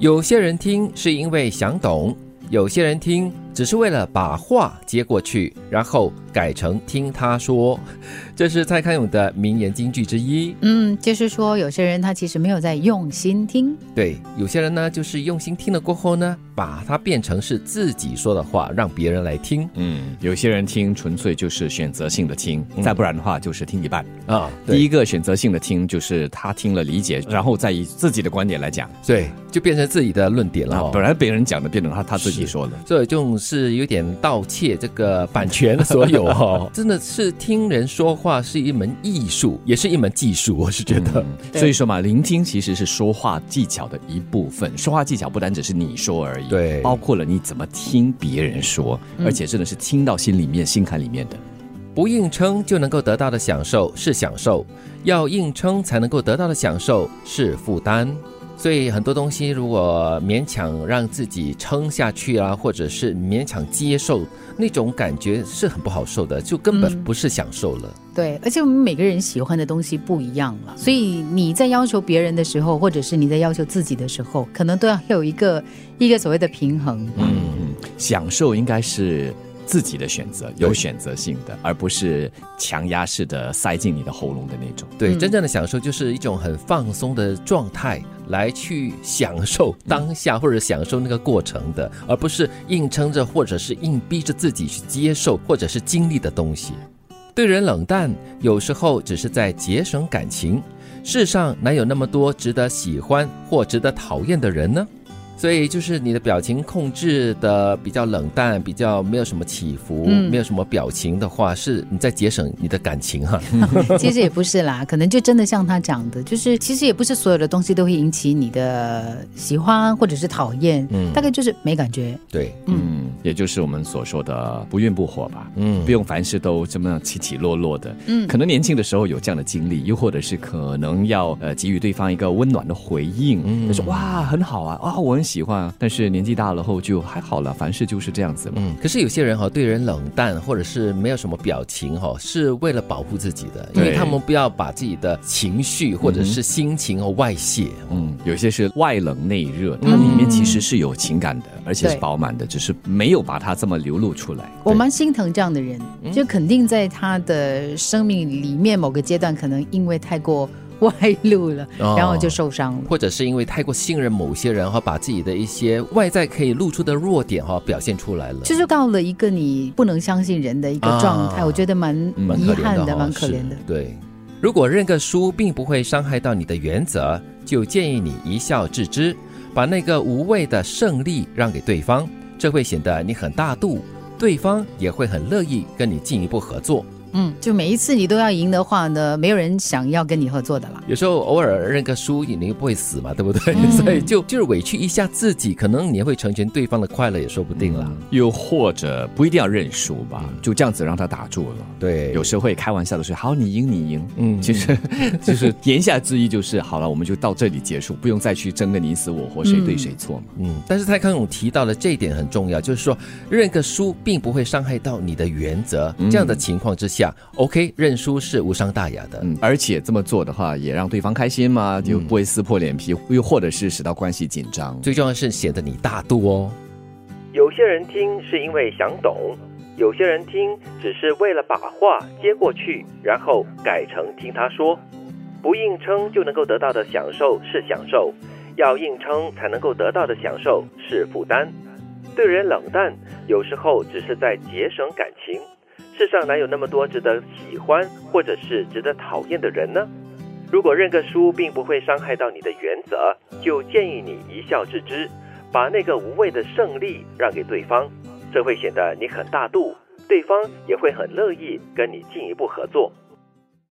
有些人听是因为想懂，有些人听只是为了把话接过去，然后改成听他说。这是蔡康永的名言金句之一。嗯，就是说有些人他其实没有在用心听，对，有些人呢，就是用心听了过后呢，把它变成是自己说的话，让别人来听嗯，有些人听纯粹就是选择性的听，再不然的话就是听一半。啊。第一个选择性的听，就是他听了理解，然后再以自己的观点来讲。对，就变成自己的论点了、哦。本来别人讲的变成他他自己说的。这种是有点盗窃这个版权所有哈、哦，真的是听人说话是一门艺术，也是一门技术，我是觉得。所以说嘛，聆听其实是说话技巧的一部分。说话技巧不单只是你说而已，对包括了你怎么听别人说，而且真的是听到心里面、心坎里面的。不硬撑就能够得到的享受是享受，要硬撑才能够得到的享受是负担。所以很多东西，如果勉强让自己撑下去啊，或者是勉强接受，那种感觉是很不好受的，就根本不是享受了。对，而且我们每个人喜欢的东西不一样了，所以你在要求别人的时候，或者是你在要求自己的时候，可能都要有一个一个所谓的平衡。嗯，享受应该是自己的选择，有选择性的，而不是强压式的塞进你的喉咙的那种。对，嗯真正的享受就是一种很放松的状态，来去享受当下或者享受那个过程的，而不是硬撑着或者是硬逼着自己去接受或者是经历的东西。对人冷淡，有时候只是在节省感情。世上哪有那么多值得喜欢或值得讨厌的人呢？所以就是你的表情控制的比较冷淡，比较没有什么起伏，嗯。没有什么表情的话，是你在节省你的感情哈、其实也不是啦，可能就真的像他讲的，就是其实也不是所有的东西都会引起你的喜欢或者是讨厌，嗯。大概就是没感觉。对，嗯，也就是我们所说的不孕不火吧。嗯不用凡事都这么起起落落的。嗯可能年轻的时候有这样的经历，又或者是可能要呃给予对方一个温暖的回应，嗯就说哇很好啊，啊我很喜欢啊。但是年纪大了后就还好了，凡事就是这样子嘛。嗯，可是有些人哈、对人冷淡，或者是没有什么表情哈、是为了保护自己的，因为他们不要把自己的情绪或者是心情哦外泄。嗯，有些是外冷内热，它里面其实是有情感的，而且是饱满的，只是没有把它这么流露出来。我蛮心疼这样的人，就肯定在他的生命里面某个阶段，可能因为太过外露了，哦然后就受伤了。或者是因为太过信任某些人哈，把自己的一些外在可以露出的弱点哈表现出来了。就是到了一个你不能相信人的一个状态，啊我觉得蛮蛮遗憾的，蛮可怜的是。对，如果认个输并不会伤害到你的原则，就建议你一笑置之，把那个无谓的胜利让给对方，这会显得你很大度，对方也会很乐意跟你进一步合作。嗯，就每一次你都要赢的话呢，没有人想要跟你合作的啦。有时候偶尔认个输，你又不会死嘛，对不对？嗯 所以就就是委屈一下自己，可能你也会成全对方的快乐，也说不定啦。又或者不一定要认输吧，就这样子让他打住了。对，有时候会开玩笑的说：“好，你赢，你赢。”嗯其实 就是言下之意就是好了，我们就到这里结束，不用再去争个你死我活，谁对谁错嘛。嗯，但是蔡康永提到的这一点很重要，就是说认个输并不会伤害到你的原则。嗯这样的情况之下，OK，认输是无伤大雅的。嗯，而且这么做的话，也让对方开心嘛，就不会撕破脸皮，又或者是使到关系紧张。最重要的是显得你大度哦。有些人听是因为想懂，有些人听只是为了把话接过去，然后改成听他说。不硬撑就能够得到的享受是享受，要硬撑才能够得到的享受是负担。对人冷淡，有时候只是在节省感情。世上哪有那么多值得喜欢或者是值得讨厌的人呢？如果认个输并不会伤害到你的原则，就建议你一笑置之，把那个无谓的胜利让给对方，这会显得你很大度，对方也会很乐意跟你进一步合作。